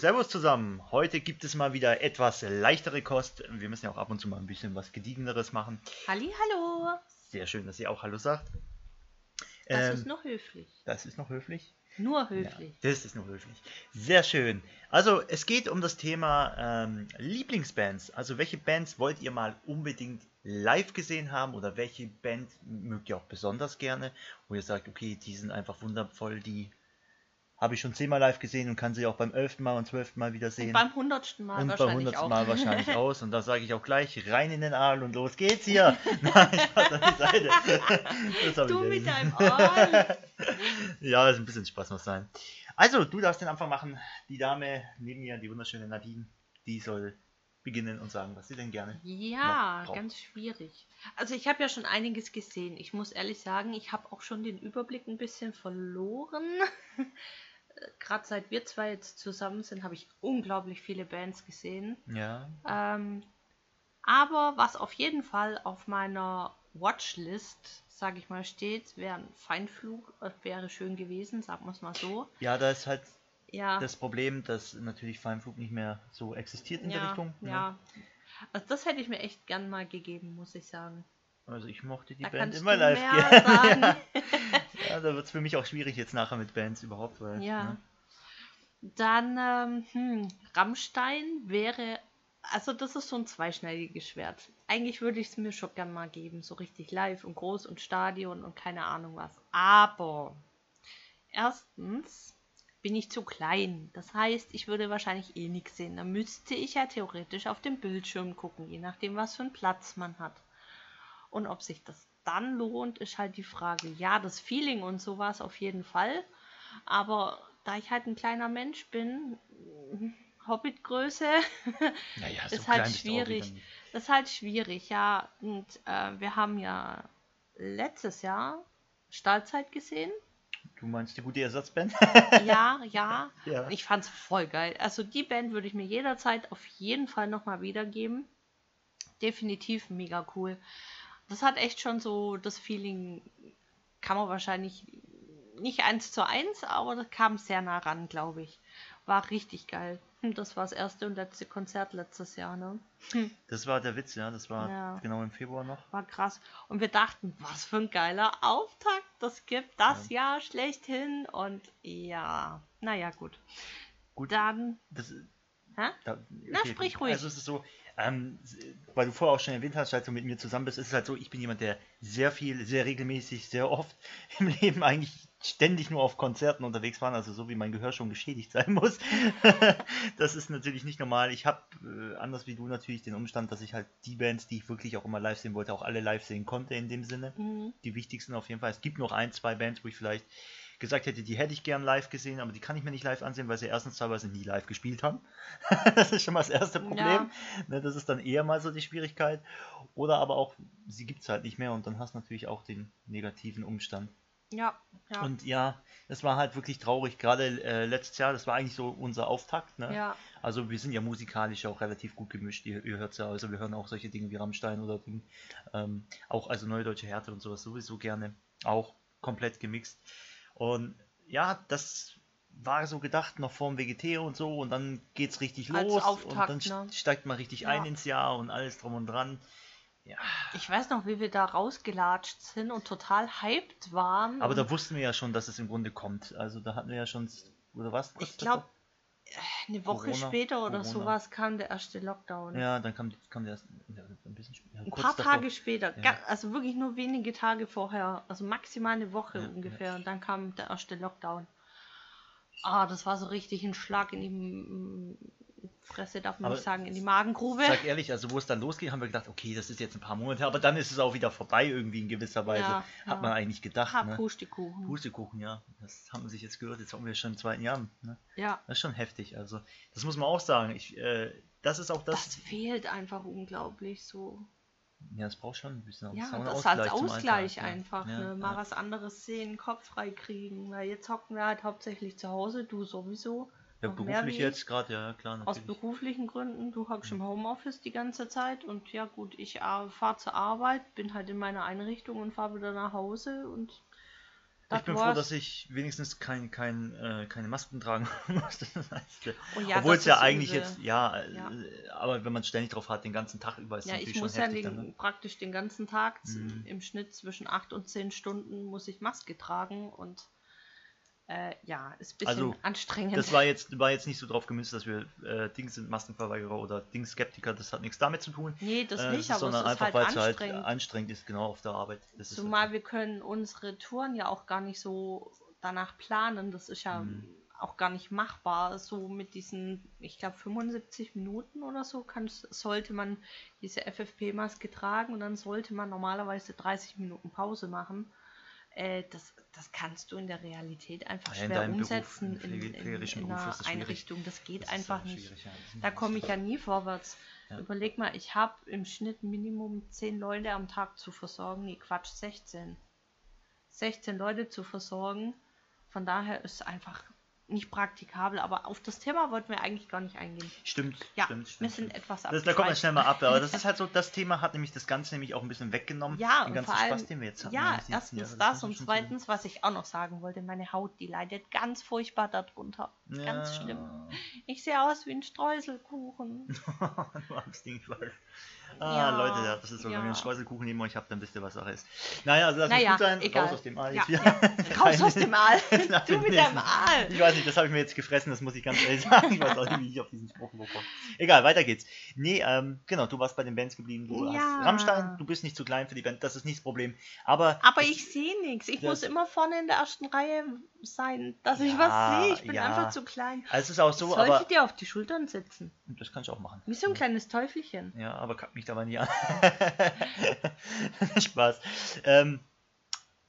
Servus zusammen. Heute gibt es mal wieder etwas leichtere Kost. Wir müssen ja auch ab und zu mal ein bisschen was gediegeneres machen. Halli, hallo. Sehr schön, dass ihr auch Hallo sagt. Das ähm, ist noch höflich. Das ist noch höflich? Nur höflich. Ja, das ist nur höflich. Sehr schön. Also es geht um das Thema ähm, Lieblingsbands. Also welche Bands wollt ihr mal unbedingt live gesehen haben oder welche Band mögt ihr auch besonders gerne, wo ihr sagt, okay, die sind einfach wundervoll, die habe ich schon zehnmal live gesehen und kann sie auch beim elften Mal und zwölften Mal wieder sehen. Und beim hundertsten Mal und wahrscheinlich beim hundertsten. Mal wahrscheinlich aus. Und da sage ich auch gleich, rein in den Aal und los geht's hier. Nein, Spaß an die Seite. Das du mit deinem Aal. ja, ist ein bisschen Spaß muss sein. Also, du darfst den Anfang machen. Die Dame neben mir, die wunderschöne Nadine, die soll beginnen und sagen, was sie denn gerne. Ja, ganz schwierig. Also ich habe ja schon einiges gesehen. Ich muss ehrlich sagen, ich habe auch schon den Überblick ein bisschen verloren. Gerade seit wir zwei jetzt zusammen sind, habe ich unglaublich viele Bands gesehen. Ja. Ähm, aber was auf jeden Fall auf meiner Watchlist, sage ich mal, steht, wäre ein Feinflug, äh, wäre schön gewesen, sagen wir es mal so. Ja, da ist halt ja. das Problem, dass natürlich Feinflug nicht mehr so existiert in ja, der Richtung. Ja. ja. Also das hätte ich mir echt gern mal gegeben, muss ich sagen. Also ich mochte die da Band immer live gerne. ja, da wird es für mich auch schwierig jetzt nachher mit Bands überhaupt. Weil, ja. Ne? Dann, ähm, hm, Rammstein wäre, also das ist so ein zweischneidiges Schwert. Eigentlich würde ich es mir schon gern mal geben, so richtig live und groß und Stadion und keine Ahnung was. Aber erstens bin ich zu klein. Das heißt, ich würde wahrscheinlich eh nichts sehen. Da müsste ich ja theoretisch auf dem Bildschirm gucken, je nachdem, was für einen Platz man hat. Und ob sich das dann lohnt, ist halt die Frage. Ja, das Feeling und sowas auf jeden Fall. Aber da ich halt ein kleiner Mensch bin, Hobbitgröße, naja, ist halt schwierig. Das ist halt schwierig, ja. Und äh, wir haben ja letztes Jahr Stahlzeit gesehen. Du meinst die gute Ersatzband? ja, ja, ja. Ich fand's voll geil. Also die Band würde ich mir jederzeit auf jeden Fall nochmal wiedergeben. Definitiv mega cool. Das hat echt schon so das Feeling, kann man wahrscheinlich nicht eins zu eins, aber das kam sehr nah ran, glaube ich. War richtig geil. Hm, das war das erste und letzte Konzert letztes Jahr, ne? Hm. Das war der Witz, ja. Das war ja. genau im Februar noch. War krass. Und wir dachten, was für ein geiler Auftakt. Das gibt das ja. Jahr schlechthin. Und ja, naja, gut. Gut. Dann. Das, da, okay. Na, sprich ruhig. Also es ist so, ähm, weil du vorher auch schon erwähnt hast, als du mit mir zusammen bist, ist es halt so, ich bin jemand, der sehr viel, sehr regelmäßig, sehr oft im Leben eigentlich ständig nur auf Konzerten unterwegs waren, also so wie mein Gehör schon geschädigt sein muss. das ist natürlich nicht normal. Ich habe, äh, anders wie du natürlich, den Umstand, dass ich halt die Bands, die ich wirklich auch immer live sehen wollte, auch alle live sehen konnte in dem Sinne. Mhm. Die wichtigsten auf jeden Fall. Es gibt noch ein, zwei Bands, wo ich vielleicht gesagt hätte, die hätte ich gern live gesehen, aber die kann ich mir nicht live ansehen, weil sie erstens teilweise nie live gespielt haben. das ist schon mal das erste Problem. Ja. Ne, das ist dann eher mal so die Schwierigkeit. Oder aber auch, sie gibt es halt nicht mehr und dann hast du natürlich auch den negativen Umstand. Ja, ja. Und ja, es war halt wirklich traurig, gerade äh, letztes Jahr, das war eigentlich so unser Auftakt. Ne? Ja. Also wir sind ja musikalisch auch relativ gut gemischt, ihr, ihr hört ja, also wir hören auch solche Dinge wie Rammstein oder Ding, ähm, auch also Neue Deutsche Härte und sowas sowieso gerne, auch komplett gemixt. Und ja, das war so gedacht noch vorm WGT und so und dann geht's richtig Als los Auftakt, und dann ne? steigt man richtig Ja. ein ins Jahr und alles drum und dran. Ja, Ich weiß noch, wie wir da rausgelatscht sind und total hyped waren. aber da wussten wir ja schon, dass es im Grunde kommt. Also da hatten wir ja schon, oder was? ich glaube? Eine Woche Corona, später oder Corona. sowas kam der erste Lockdown. Ja, dann kam, kam der erst ja, ein bisschen später. Ein paar davor. Tage später, Ja. also wirklich nur wenige Tage vorher, also maximal eine Woche Ja, ungefähr. Und dann kam der erste Lockdown. Ah, das war so richtig ein Schlag in die Fresse, darf man Aber nicht sagen, in die Magengrube. Sag ehrlich, also wo es dann losging, haben wir gedacht, okay, das ist jetzt ein paar Monate, aber dann ist es auch wieder vorbei irgendwie in gewisser Weise. Ja, Hat ja. man eigentlich gedacht. Ha, ne? Pustekuchen. Pustekuchen, ja. Das haben wir sich jetzt gehört, jetzt haben wir schon im zweiten Jahr. Ne? Ja, Das ist schon heftig. Also, das muss man auch sagen. Ich, äh, das ist auch das. das fehlt einfach unglaublich so. ja, es braucht schon ein bisschen Ja, einen das als Ausgleich Alltag, einfach. Ja, ne? Mal was anderes sehen, Kopf frei kriegen. Weil jetzt hocken wir halt hauptsächlich zu Hause, du sowieso. Ja, beruflich jetzt gerade, ja klar, Aus natürlich. beruflichen Gründen, du hockst im Homeoffice die ganze Zeit und ja gut, ich fahre zur Arbeit, bin halt in meiner Einrichtung und fahre wieder nach Hause und Ich bin froh, dass ich wenigstens kein, kein, äh, keine Masken tragen musste. Oh ja, Obwohl es ja eigentlich übel. jetzt, ja, äh, Ja. aber wenn man ständig drauf hat, den ganzen Tag über, ist Ja, natürlich ich muss schon ja heftig. den, dann, ne? praktisch den ganzen Tag Mhm. im Schnitt zwischen 8 und 10 Stunden muss ich Maske tragen und äh, ja, ist ein bisschen Also, anstrengend. Das war jetzt, war jetzt nicht so drauf gemünzt, dass wir äh, Dings sind Maskenverweigerer oder Dings Skeptiker, das hat nichts damit zu tun. nee, das äh, nicht, aber sondern es ist einfach, halt weil es halt anstrengend. anstrengend ist, genau auf der Arbeit. Das Zumal halt, wir können unsere Touren ja auch gar nicht so danach planen. Das ist ja Mhm. auch gar nicht machbar. So mit diesen, ich glaube, 75 Minuten oder so kann, sollte man diese FFP-Maske tragen und dann sollte man normalerweise 30 Minuten Pause machen. Äh, das, das kannst du in der Realität einfach Ja, in schwer Beruf, umsetzen im in, in, in Beruf einer das. Einrichtung. Das geht das einfach nicht. ja. Da komme ich ja nie vorwärts. Ja. Überleg mal, ich habe im Schnitt Minimum 10 Leute am Tag zu versorgen. Nee, Quatsch, 16. 16 Leute zu versorgen. Von daher ist es einfach nicht praktikabel. Aber auf das Thema wollten wir eigentlich gar nicht eingehen. Stimmt, Ja, stimmt, wir stimmt. sind stimmt. etwas Das, da kommt man abgeschweift. schnell mal ab, aber das ist halt so, das Thema hat nämlich das Ganze nämlich auch ein bisschen weggenommen. Ja, den und ganzen vor allem, Spaß, den wir jetzt hatten. ja, erstens Jahre. das und zweitens, was ich auch noch sagen wollte, meine Haut, die leidet ganz furchtbar darunter. so- Ganz Ja. schlimm. Ich sehe aus wie ein Streuselkuchen. du Ding, ich weiß. Ah, Ja, Leute, das ist so, wenn ja. einen Streuselkuchen neben euch habt, dann wisst ihr, was Sache ist. Naja, also das Naja, muss gut sein. egal. Raus aus dem Wir- ja. Raus aus dem Aal. Du mit deinem Aal. Ich weiß nicht, das habe ich mir jetzt gefressen, das muss ich ganz ehrlich sagen. Ich weiß auch nicht, wie ich auf diesen Spruch komme. Egal, weiter geht's. Nee, ähm, genau, du warst bei den Bands geblieben. Du Ja. hast Rammstein, du bist nicht zu klein für die Band, das ist nicht das Problem. Aber, Aber ich sehe nichts. Ich muss immer vorne in der ersten Reihe sein, dass ich Ja, was sehe. Ich bin ja. einfach zu klein. also es ist auch so, Sollte aber dir auf die Schultern sitzen. das kann ich auch machen. Wie so ein kleines Teufelchen. Ja, aber kack dabei nie an. Spaß. Ähm,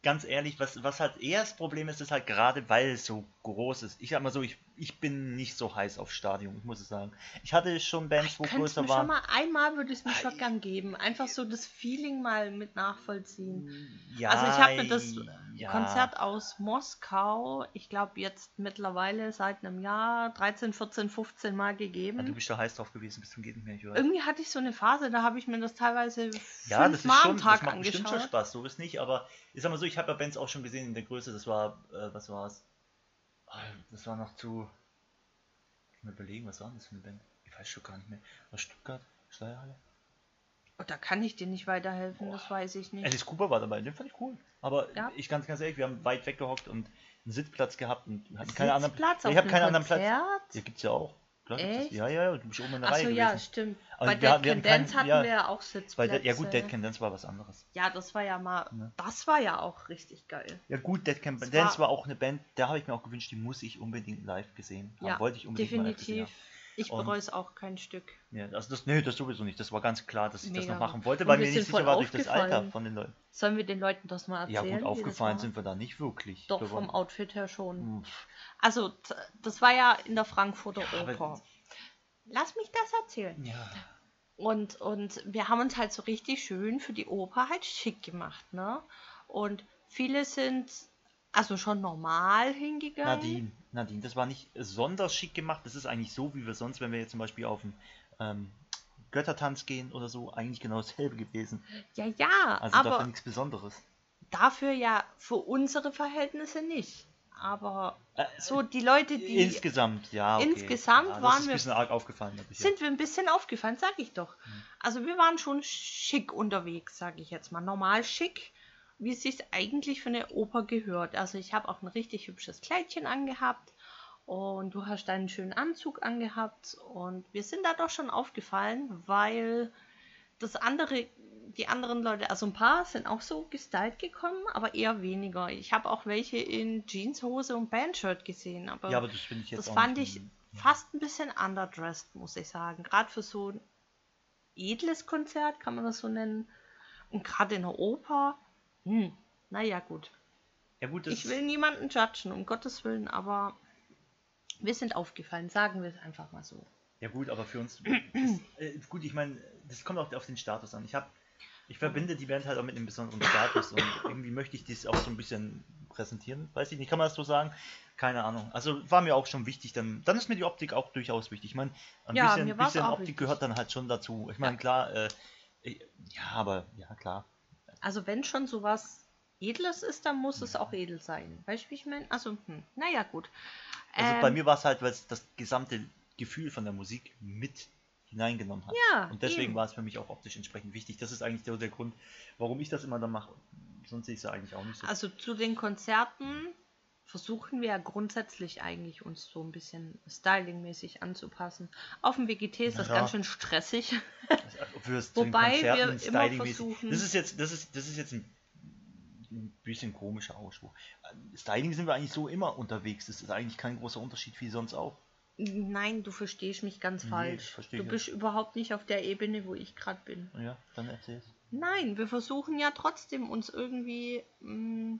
ganz ehrlich, was, was halt eher das Problem ist, ist halt gerade, weil es so groß ist. Ich sag mal so, ich, ich bin nicht so heiß auf Stadion, ich muss es sagen. Ich hatte schon Bands, wo größer mir schon waren. mal einmal würde ich es mir schon Ah, gern geben. Einfach so das Feeling mal mit nachvollziehen. Ja, Also ich habe mir das ja. Konzert aus Moskau, ich glaube jetzt mittlerweile seit einem Jahr 13, 14, 15 Mal Ja, du gegeben. bist da heiß drauf gewesen, bis zum nicht mehr. Irgendwie hatte ich so eine Phase, da habe ich mir das teilweise Ja, das ist schon, am das Tag macht bestimmt schon angeschaut. Spaß, so ist nicht, aber ich sag mal so, ich habe ja Bands auch schon gesehen in der Größe, das war, äh, was war es? Das war noch zu, ich mal überlegen, was war denn das für eine Band? Ich weiß schon gar nicht mehr. War Stuttgart? Steuerhalle? Oh, da kann ich dir nicht weiterhelfen, das weiß ich nicht. Alice Cooper war dabei, den fand ich cool. Aber Ja. ich ganz, ganz ehrlich, wir haben weit weggehockt und einen Sitzplatz gehabt und hatten keine anderen auf ich habe keinen anderen Platz. Ja, gibt's ja auch. Klar, das. Echt? Ja, ja, ja, du bist oben in der Reihe ja, gewesen. stimmt. Aber Bei wir- Dead wir hatten Can keinen- Dance hatten ja, wir ja auch Sitzplätze. der, ja gut, Dead Can Dance war was anderes. Ja, das war ja mal, Ne. das war ja auch richtig geil. Ja gut, Dead Can Es Dance war- war auch eine Band, da habe ich mir auch gewünscht, die muss ich unbedingt live gesehen haben. Ja, Wollte ich unbedingt mal live gesehen Definitiv. haben. Ich bereue es auch kein Stück. Ja, also das, nee, das sowieso nicht. Das war ganz klar, dass ich das Mega. noch machen wollte, weil mir nicht sicher war durch das. Alter von den Leuten. Sollen wir den Leuten das mal Ja erzählen? gut, wie das aufgefallen sind wir da nicht wirklich. Doch, vom Outfit her schon. Also, das war ja in der Frankfurter Ja, Oper. Lass mich das erzählen. Ja. Und, und wir haben uns halt so richtig schön für die Oper halt schick gemacht, ne? Und viele sind also schon normal hingegangen. Nadine, Nadine, das war nicht besonders schick gemacht. Das ist eigentlich so, wie wir sonst, wenn wir jetzt zum Beispiel auf den ähm, Göttertanz gehen oder so, eigentlich genau dasselbe gewesen. Ja, ja, Also aber dafür nichts Besonderes. dafür ja für unsere Verhältnisse nicht. Aber Äh, so die Leute, die Insgesamt, ja. Okay. Insgesamt ja, das waren ist wir- ein bisschen arg aufgefallen. ich sind wir ein bisschen aufgefallen, sag ich doch. Also wir waren schon schick unterwegs, sag ich jetzt mal. Normal schick, wie es sich eigentlich für eine Oper gehört. Also ich habe auch ein richtig hübsches Kleidchen angehabt und du hast einen schönen Anzug angehabt und wir sind da doch schon aufgefallen, weil das andere, die anderen Leute, also ein paar sind auch so gestylt gekommen, aber eher weniger. Ich habe auch welche in Jeanshose und Bandshirt gesehen, aber Ja, aber das ich jetzt das fand ich ein- fast ein bisschen underdressed, muss ich sagen. Gerade für so ein edles Konzert, kann man das so nennen. Und gerade in der Oper, hm, naja, gut. Ja gut, Ich will niemanden judgen, um Gottes Willen, aber wir sind aufgefallen, sagen wir es einfach mal so. Ja gut, aber für uns. Das, äh, gut, ich meine, das kommt auch auf den Status an. Ich habe, ich verbinde die Band halt auch mit einem besonderen Status und irgendwie möchte ich das auch so ein bisschen präsentieren. Weiß ich nicht, kann man das so sagen? Keine Ahnung. Also war mir auch schon wichtig. Dann, dann ist mir die Optik auch durchaus wichtig. Ich meine, ein Ja, bisschen, bisschen Optik wichtig. gehört dann halt schon dazu. Ich meine, Ja. klar, äh, ich- ja, aber ja klar. Also wenn schon sowas Edles ist, dann muss es auch edel sein. Weißt du, wie ich meine? Also, hm, naja, gut. Also bei Ähm, mir war es halt, weil es das gesamte Gefühl von der Musik mit hineingenommen hat. Ja, Und deswegen eben. war es für mich auch optisch entsprechend wichtig. Das ist eigentlich der, der Grund, warum ich das immer dann mache. Sonst sehe ich es ja eigentlich auch nicht so. Also zu den Konzerten versuchen wir ja grundsätzlich eigentlich uns so ein bisschen stylingmäßig anzupassen. Auf dem WGT ist das Ja. ganz schön stressig. Also, den Wobei wir immer versuchen- Das ist jetzt, das ist, das ist jetzt ein, ein bisschen komischer Ausspruch. Styling sind wir eigentlich so immer unterwegs. Das ist eigentlich kein großer Unterschied wie sonst auch. Nein, du verstehst mich ganz Nee, falsch. versteh Du bist überhaupt nicht auf der Ebene, wo ich gerade bin. Ja, dann erzähl's. Nein, wir versuchen ja trotzdem uns irgendwie. Mh,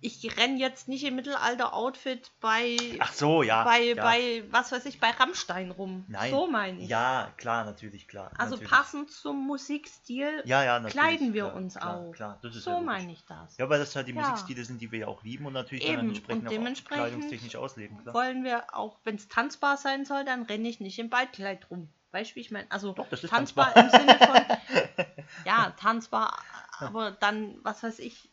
ich renne jetzt nicht im Mittelalter-Outfit bei, Ach so, ja. bei, ja. bei, was weiß ich, bei Rammstein rum. Nein. So meine ich. Ja, klar, natürlich, klar. also natürlich. passend zum Musikstil Ja, ja, kleiden wir klar, uns klar, auch. Klar, das ist so ja meine ich das. Ja, weil das halt die. Musikstile sind, die wir ja auch lieben und natürlich Eben, dann entsprechend und auch dementsprechend kleidungstechnisch ausleben. Klar. Wollen wir auch, wenn es tanzbar sein soll, dann renne ich nicht im Ballkleid rum. Weißt du, wie ich meine? Also Doch, das ist tanzbar, im Sinne von. Ja, tanzbar, aber dann, was weiß ich.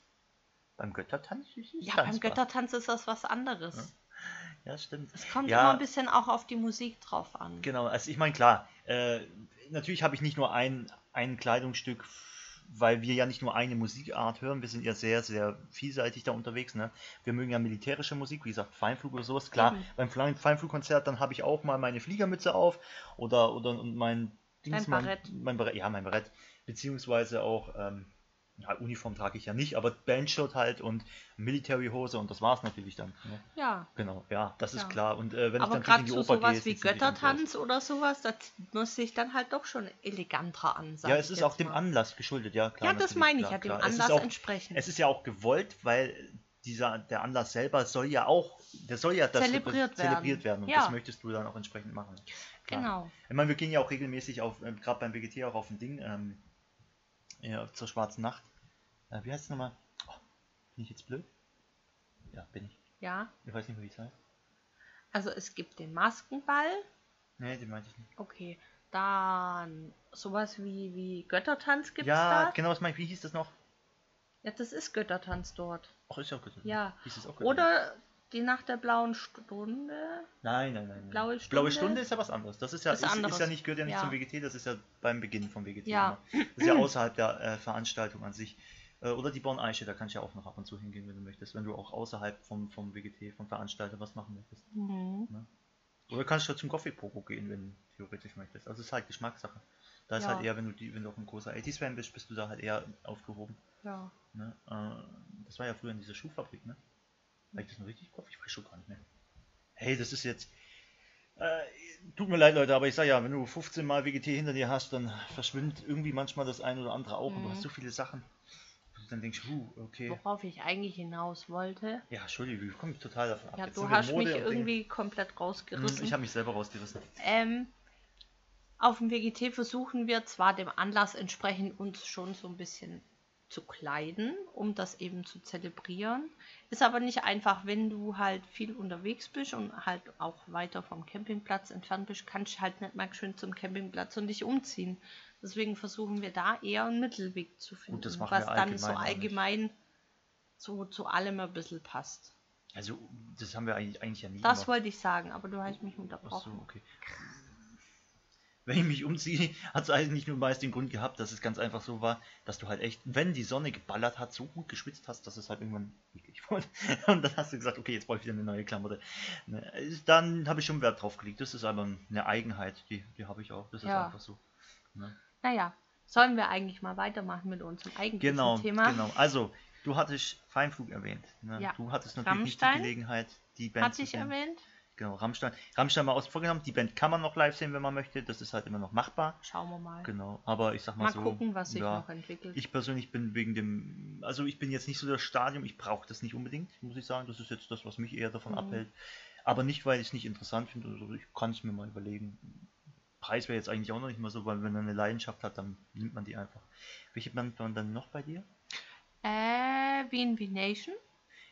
Beim Göttertanz ist es Ja, beim tanzbar. Göttertanz ist das was anderes. Ja, stimmt. Es kommt Ja. immer ein bisschen auch auf die Musik drauf an. Genau, also ich meine, klar, äh, natürlich habe ich nicht nur ein, ein Kleidungsstück, weil wir ja nicht nur eine Musikart hören, wir sind ja sehr, sehr vielseitig da unterwegs. Ne? Wir mögen ja militärische Musik, wie gesagt, Feinflug oder sowas. Klar, Eben. beim Fein- Feinflugkonzert, dann habe ich auch mal meine Fliegermütze auf oder, oder und mein Dings, mein, Barett. mein Barett. Ja, mein Barett. Beziehungsweise auch, ähm, ja, Uniform trage ich ja nicht, aber Bandshirt halt und Military-Hose und das war es natürlich dann. Ne? Ja. Genau, ja, das ist Ja. klar. Und äh, wenn Aber ich dann gerade in die Oper sowas gehe, wie sieht's natürlich anders aus. Göttertanz oder sowas, das muss sich dann halt doch schon eleganter an. sag Ja, ich es ist auch dem mal. Anlass geschuldet, ja klar. Ja, das meine ich klar, ja, dem klar. Es ist Anlass auch, entsprechend. Es ist ja auch gewollt, weil dieser, der Anlass selber soll ja auch, der soll ja das Zelebriert zelebriert werden. werden. Und Ja. das möchtest du dann auch entsprechend machen. Klar. Genau. Ich meine, wir gehen ja auch regelmäßig auf, ähm, gerade beim WGT auch auf ein Ding, ähm, ja, zur Schwarzen Nacht. Äh, wie heißt es nochmal? Oh, bin ich jetzt blöd? Ja, bin ich. Ja. Ich weiß nicht mehr, wie es heißt. Also es gibt den Maskenball. Nee, den meinte ich nicht. Okay. Dann sowas wie, wie Göttertanz gibt es Ja, da. genau, was meine ich. Wie hieß das noch? Ja, das ist Göttertanz dort. Ach, ist ja auch gut. Ja. Hieß es auch gut? Oder die Nacht der blauen Stunde. Nein, nein, nein. Blaue Blaue Stunde? Stunde ist ja was anderes. Das ist ja, Ist ist, ist, ja nicht, gehört ja nicht Ja. zum WGT, das ist ja beim Beginn vom WGT. Ja. immer. Das ist ja außerhalb der äh, Veranstaltung an sich. Äh, oder die Born Eiche, da kannst du ja auch noch ab und zu hingehen, wenn du möchtest, wenn du auch außerhalb vom, vom WGT, vom Veranstalter was machen möchtest. Mhm. Oder kannst du zum Coffee Pogo gehen, wenn du theoretisch möchtest. Also es ist halt Geschmackssache. Da ist Ja. halt eher, wenn du, die, wenn du auch ein großer 80s-Fan bist, bist du da halt eher aufgehoben. Ja. Ne? Äh, das war ja früher in dieser Schuhfabrik, ne? Habe ich das noch richtig Kopf? Ich weiß schon gar nicht mehr. Hey, das ist jetzt. Äh, tut mir leid, Leute, aber ich sag ja, wenn du 15 Mal WGT hinter dir hast, dann verschwimmt irgendwie manchmal das ein oder andere auch und du Mhm. hast so viele Sachen. du Dann denkst du, okay. Worauf ich eigentlich hinaus wollte. Ja, Entschuldigung, ich komme total davon ab. Ja, Jetzt du hast mich und Dinge. irgendwie komplett Hm, rausgerissen. Ich habe mich selber rausgerissen. Ähm, auf dem WGT versuchen wir zwar dem Anlass entsprechend uns schon so ein bisschen zu kleiden, um das eben zu zelebrieren. Ist aber nicht einfach, wenn du halt viel unterwegs bist und halt auch weiter vom Campingplatz entfernt bist, kannst du halt nicht mal schön zum Campingplatz und dich umziehen. Deswegen versuchen wir da eher einen Mittelweg zu finden, das was dann so allgemein so zu allem ein bisschen passt. Also, das haben wir eigentlich, eigentlich ja nie Das gemacht. wollte ich sagen, aber du hast mich Ach so, unterbrochen. okay. Wenn ich mich umziehe, hat es eigentlich nur meist den Grund gehabt, dass es ganz einfach so war, dass du halt echt, wenn die Sonne geballert hat, so gut geschwitzt hast, dass es halt irgendwann eklig wurde. Und dann hast du gesagt, okay, jetzt brauche ich wieder eine neue Klamotte. Ne, Dann habe ich schon Wert drauf gelegt. Das ist aber eine Eigenheit, die, die habe ich auch. Das ist Ja. einfach so. Ne? Naja, sollen wir eigentlich mal weitermachen mit unserem eigentlichen Genau, Thema? genau. Also, du hattest Feinflug erwähnt. Ne? Ja. Du hattest natürlich nicht Rammstein die Gelegenheit, die Band Hat zu sich sehen. erwähnt? Genau, Rammstein. Rammstein mal außen vor genommen. Die Band kann man noch live sehen, wenn man möchte. Das ist halt immer noch machbar. Schauen wir mal. Genau, aber ich sag mal, Mal so. gucken, was sich ja, noch entwickelt. Ich persönlich bin wegen dem, also ich bin jetzt nicht so das Stadium, ich brauche das nicht unbedingt, muss ich sagen. Das ist jetzt das, was mich eher davon Mhm. abhält. Aber nicht, weil ich es nicht interessant finde, also ich kann es mir mal überlegen. Preis wäre jetzt eigentlich auch noch nicht mal so, weil wenn man eine Leidenschaft hat, dann nimmt man die einfach. Welche Band waren dann noch bei dir? äh, BNB Nation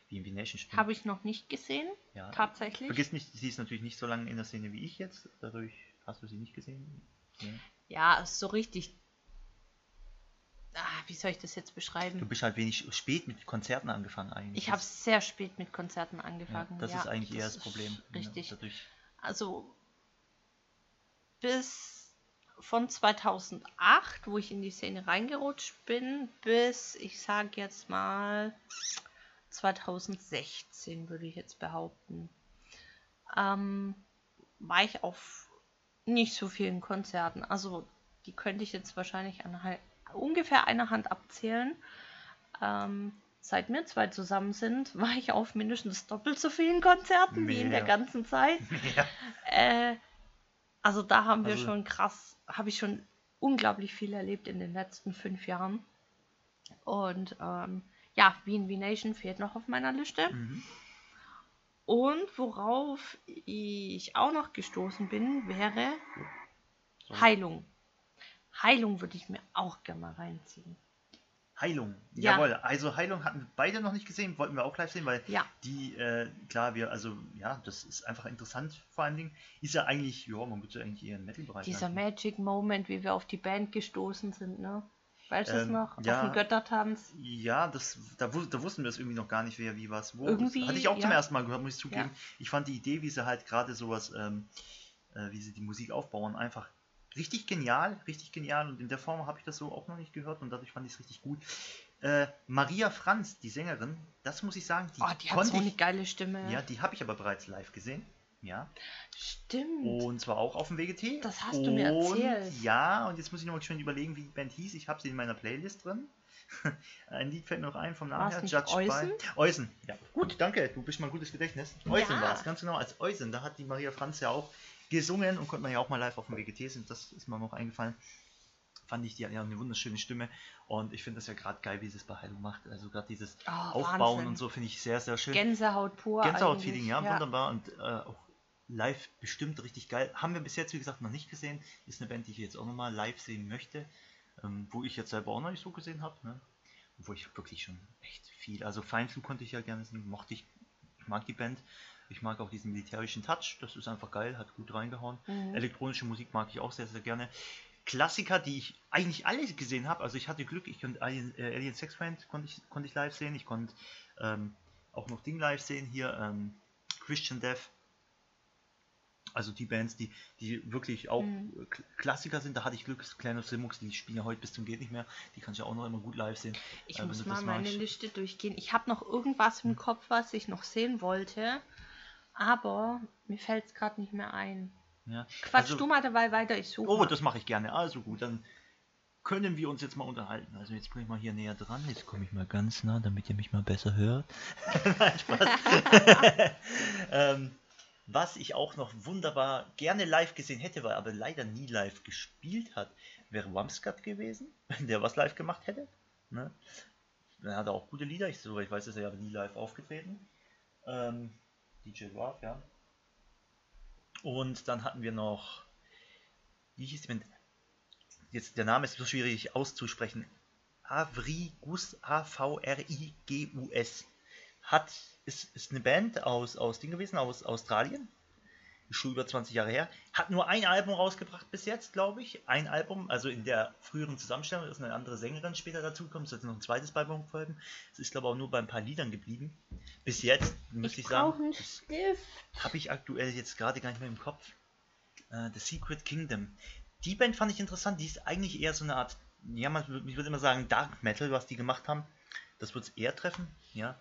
Wie in Nation stimmt. habe ich noch nicht gesehen, ja. tatsächlich. Vergiss nicht, sie ist natürlich nicht so lange in der Szene wie ich jetzt, dadurch hast du sie nicht gesehen. Ja. Ja, so richtig. Ah, wie soll ich das jetzt beschreiben? Du bist halt wenig spät mit Konzerten angefangen eigentlich. Ich habe sehr spät mit Konzerten angefangen. Ja, das ja, ist eigentlich eher das das Problem. Richtig. Dadurch- Also bis von 2008, wo ich in die Szene reingerutscht bin, bis ich sage jetzt mal 2016, würde ich jetzt behaupten, ähm, war ich auf nicht so vielen Konzerten. Also die könnte ich jetzt wahrscheinlich an ungefähr einer Hand abzählen. Ähm, seit wir zwei zusammen sind, war ich auf mindestens doppelt so vielen Konzerten wie in der Mehr. ganzen Zeit. Äh, also da haben wir Also- schon krass, habe ich schon unglaublich viel erlebt in den letzten fünf Jahren. Und ähm, ja, Wien V Nation fehlt noch auf meiner Liste. Mhm. Und worauf ich auch noch gestoßen bin, wäre So. Heilung. Heilung würde ich mir auch gerne mal reinziehen. Heilung. Ja. Jawohl. Also Heilung hatten wir beide noch nicht gesehen, wollten wir auch live sehen, weil Ja. die, äh, klar, wir, also ja, das ist einfach interessant vor allen Dingen. Ist ja eigentlich, ja, man würde ja eigentlich eher im Metal-Bereich Dieser lassen. Magic Moment, wie wir auf die Band gestoßen sind, ne? Weißt du Ähm, noch? ja. Auf dem Göttertanz. Ja, das, da, da wussten wir es irgendwie noch gar nicht, wer wie was wo. Irgendwie, hatte ich auch zum ja. ersten Mal gehört, muss ich zugeben. Ich fand die Idee, wie sie halt gerade sowas, ähm, äh, wie sie die Musik aufbauen, einfach richtig genial, richtig genial. Und in der Form habe ich das so auch noch nicht gehört und dadurch fand ich es richtig gut. Äh, Maria Franz, die Sängerin, das muss ich sagen, die, Oh, die hat so eine geile Stimme. ja, die habe ich aber bereits live gesehen. Ja. Stimmt. Und zwar auch auf dem WGT. Das hast du mir und, erzählt. Ja, und jetzt muss ich noch mal schön überlegen, wie die Band hieß. Ich habe sie in meiner Playlist drin. Ein Lied fällt mir noch ein vom Namen her. Judged Eusen? by Eusen. Ja, gut, danke. Du bist mal ein gutes Gedächtnis. Eusen Ja. war es, ganz genau. Als Eusen. Da hat die Maria Franz ja auch gesungen und konnte man ja auch mal live auf dem WGT sehen. Das ist mir noch eingefallen. Fand ich, die ja eine wunderschöne Stimme und ich finde das ja gerade geil, wie sie es bei Heilung macht. Also gerade dieses Oh, Aufbauen Wahnsinn. und so finde ich sehr, sehr schön. Gänsehaut pur. Gänsehaut-Feeling, eigentlich, ja, wunderbar. Und äh, auch live bestimmt richtig geil. Haben wir bis jetzt, wie gesagt, noch nicht gesehen. Ist eine Band, die ich jetzt auch nochmal live sehen möchte. Ähm, wo ich jetzt selber auch noch nicht so gesehen habe. Ne? Wo ich wirklich schon echt viel. Also Feinflug konnte ich ja gerne sehen. Mochte ich. Ich mag die Band. Ich mag auch diesen militärischen Touch. Das ist einfach geil. Hat gut reingehauen. Mhm. Elektronische Musik mag ich auch sehr, sehr gerne. Klassiker, die ich eigentlich alle gesehen habe. Also ich hatte Glück, ich konnte Alien, äh, Alien Sex Friend konnte ich, konnte ich live sehen. Ich konnte ähm, auch noch Ding live sehen hier. Ähm, Christian Death. Also die Bands, die, die wirklich auch Mhm. Klassiker sind, da hatte ich Glück, Clan of Simux, die spielen ja heute bis zum geht nicht mehr. Die kann ich ja auch noch immer gut live sehen. Ich äh, muss du mal meine. Liste durchgehen. Ich habe noch irgendwas im Kopf, was ich noch sehen wollte, aber mir fällt es gerade nicht mehr ein. Ja. Quatsch Also- du mal dabei weiter, ich suche. Oh, mal. das mache ich gerne. Also gut, dann können wir uns jetzt mal unterhalten. Also jetzt bringe ich mal hier näher dran. Jetzt komme ich mal ganz nah, damit ihr mich mal besser hört. Nein, Spaß. ähm, was ich auch noch wunderbar gerne live gesehen hätte, weil aber leider nie live gespielt hat, wäre Wamskat gewesen, wenn der was live gemacht hätte. Ne? Er hat auch gute Lieder, ich, soweit ich weiß, ist er aber nie live aufgetreten. Ähm, DJ Warf, ja. Und dann hatten wir noch, wie hieß die? Jetzt der Name ist so schwierig auszusprechen. Avrigus, A-V-R-I-G-U-S. Hat, ist, ist eine Band aus, aus Ding gewesen, aus Australien. Ist schon über 20 Jahre her. Hat nur ein Album rausgebracht bis jetzt, glaube ich. Ein Album, also in der früheren Zusammenstellung ist eine andere Sängerin später dazugekommen. Es wird noch ein zweites Album folgen. Es ist, glaube ich, auch nur bei ein paar Liedern geblieben. Bis jetzt, müsste ich ich, sagen. habe ich aktuell jetzt gerade gar nicht mehr im Kopf. Äh, The Secret Kingdom. Die Band fand ich interessant. Die ist eigentlich eher so eine Art, ja, man, ich würde immer sagen Dark Metal, was die gemacht haben. Das wird es eher treffen, ja.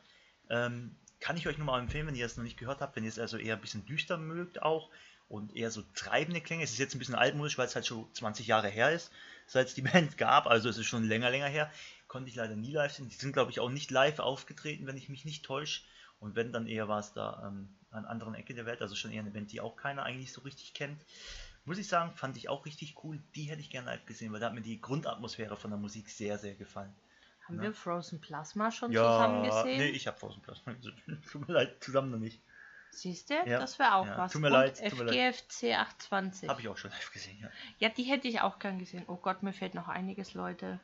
Ähm, kann ich euch nur mal empfehlen, wenn ihr es noch nicht gehört habt, wenn ihr es also eher ein bisschen düster mögt auch und eher so treibende Klänge. Es ist jetzt ein bisschen altmodisch, weil es halt schon 20 Jahre her ist, seit es die Band gab. Also es ist schon länger, länger her. Konnte ich leider nie live sehen. Die sind, glaube ich, auch nicht live aufgetreten, wenn ich mich nicht täusche. Und wenn, dann eher war es da ähm, an anderen Ecke der Welt. Also schon eher eine Band, die auch keiner eigentlich so richtig kennt. Muss ich sagen, fand ich auch richtig cool. Die hätte ich gerne live gesehen, weil da hat mir die Grundatmosphäre von der Musik sehr, sehr gefallen. Haben Ja. wir Frozen Plasma schon zusammen gesehen? nee, ich habe Frozen Plasma gesehen. Tut mir leid, zusammen noch nicht. Siehst du? Ja. Das wäre auch Ja, was. tut mir Und leid. FGFC 820. Habe ich auch schon live gesehen, ja. Ja, die hätte ich auch gern gesehen. Oh Gott, mir fehlt noch einiges, Leute.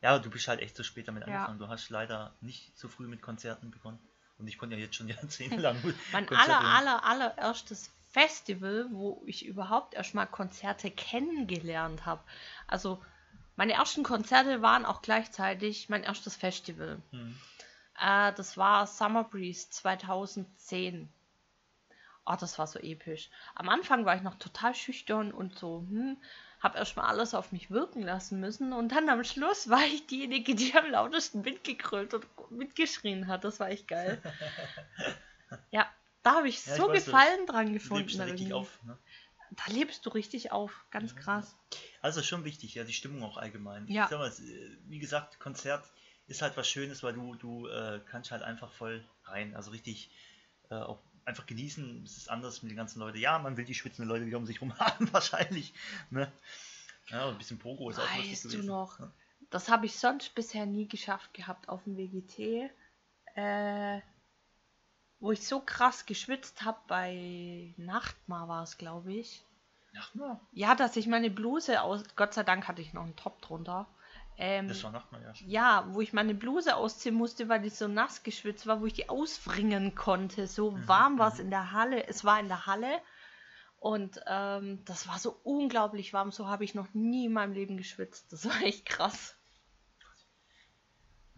Ja, aber du bist halt echt so spät damit Ja. angefangen. Du hast leider nicht so früh mit Konzerten begonnen. Und ich konnte ja jetzt schon jahrzehntelang. Mein Konzerte- aller, aller, allererstes Festival, wo ich überhaupt erstmal Konzerte kennengelernt habe. Also Meine ersten Konzerte waren auch gleichzeitig mein erstes Festival. Hm. Äh, das war Summer Breeze 2010. Oh, das war so episch. Am Anfang war ich noch total schüchtern und so, hm, hab erstmal alles auf mich wirken lassen müssen und dann am Schluss war ich diejenige, die am lautesten mitgekrölt und mitgeschrien hat. Das war echt geil. ja, da habe ich Ja, ich so weiß, du Gefallen dran gefunden. auf. Ne? Da lebst du richtig auf, ganz krass. Also schon wichtig, ja, die Stimmung auch allgemein. Ja. Mal, äh, wie gesagt, Konzert ist halt was Schönes, weil du, du äh, kannst halt einfach voll rein. Also richtig äh, auch einfach genießen. Es ist anders mit den ganzen Leuten. Ja, man will die schwitzenden Leute wieder um sich rum haben, wahrscheinlich. Ne? Ja, ein bisschen Pogo ist auch lustig Weißt du gewesen. noch? Ja. Das habe ich sonst bisher nie geschafft gehabt auf dem WGT. Äh, wo ich so krass geschwitzt habe bei Nachtmar war es, glaube ich. Nachtmahr? Ja, dass ich meine Bluse aus. Gott sei Dank hatte ich noch einen Top drunter. Ähm, Das war Nachtmahr, ja. ja, wo ich meine Bluse ausziehen musste, weil die so nass geschwitzt war, wo ich die ausfringen konnte. So Mhm, warm war es in der Halle. Es war in der Halle. Und ähm, das war so unglaublich warm. So habe ich noch nie in meinem Leben geschwitzt. Das war echt krass.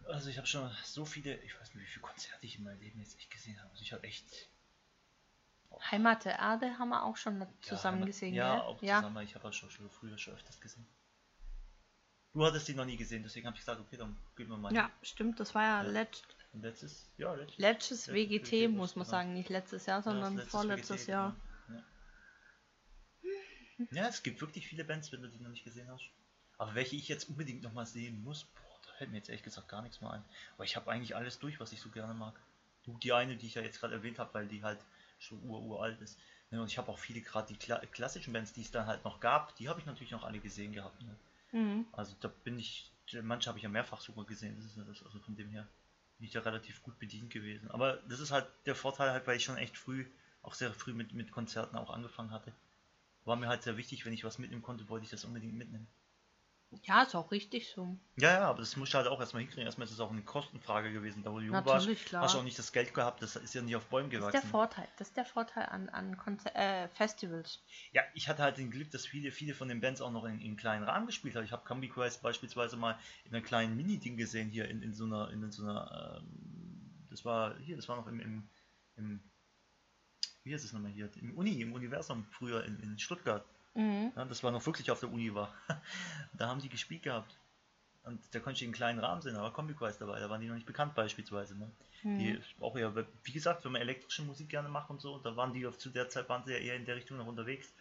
Also ich habe schon so viele, ich weiß nicht, wie viele Konzerte ich in meinem Leben jetzt echt gesehen habe. Also ich habe echt Heimat der Erde haben wir auch schon zusammen ja, gesehen, Ja, gell? auch ja. zusammen. Ich habe auch schon, schon früher schon öfters gesehen. Du hattest die noch nie gesehen, deswegen habe ich gesagt, okay, dann gehen wir mal. Ja, stimmt. Das war ja Ja. letzt, letztes, ja, letztes. letztes WGT, WGT, muss man genau. sagen. Nicht letztes Jahr, Ja, sondern letztes vorletztes WGT, Jahr. genau. Ja. ja, es gibt wirklich viele Bands, wenn du die noch nicht gesehen hast. Aber welche ich jetzt unbedingt noch mal sehen muss, boah, fällt mir jetzt ehrlich gesagt gar nichts mehr ein. Aber ich habe eigentlich alles durch, was ich so gerne mag. Du, die eine, die ich ja jetzt gerade erwähnt habe, weil die halt schon ur uralt ist. Ne, und ich habe auch viele gerade die Kla klassischen Bands, die es dann halt noch gab, die habe ich natürlich noch alle gesehen gehabt. Ne? Mhm. Also da bin ich, manche habe ich ja mehrfach sogar gesehen, das ist ja das, also von dem her bin ich da relativ gut bedient gewesen. Aber das ist halt der Vorteil halt, weil ich schon echt früh, auch sehr früh mit, mit Konzerten auch angefangen hatte. War mir halt sehr wichtig, wenn ich was mitnehmen konnte, wollte ich das unbedingt mitnehmen. Ja, ist auch richtig so. Ja, ja, aber das musst du halt auch erstmal hinkriegen. Erstmal ist es auch eine Kostenfrage gewesen. Da wo du jung warst, klar. hast du auch nicht das Geld gehabt, das ist ja nicht auf Bäumen Das ist gewachsen. der Vorteil. Das ist der Vorteil an, an Konzer äh, Festivals. Ja, ich hatte halt den Glück, dass viele, viele von den Bands auch noch in, in kleinen Rahmen gespielt haben. Ich habe Combi Quest beispielsweise mal in einer kleinen Mini-Ding gesehen, hier in, in so einer, in so einer, ähm, das war, hier, das war noch im, im, im wie heißt es nochmal hier, im Uni, im Universum früher in, in Stuttgart. Mhm. Ja, das war noch wirklich auf der Uni war. da haben die gespielt gehabt. Und da konnte ich in kleinen Rahmen sehen, aber Combi Quest dabei, da waren die noch nicht bekannt beispielsweise. Ne? Die Mhm. auch ja, wie gesagt, wenn man elektrische Musik gerne macht und so, und da waren die auf- zu der Zeit waren sie ja eher in der Richtung noch unterwegs.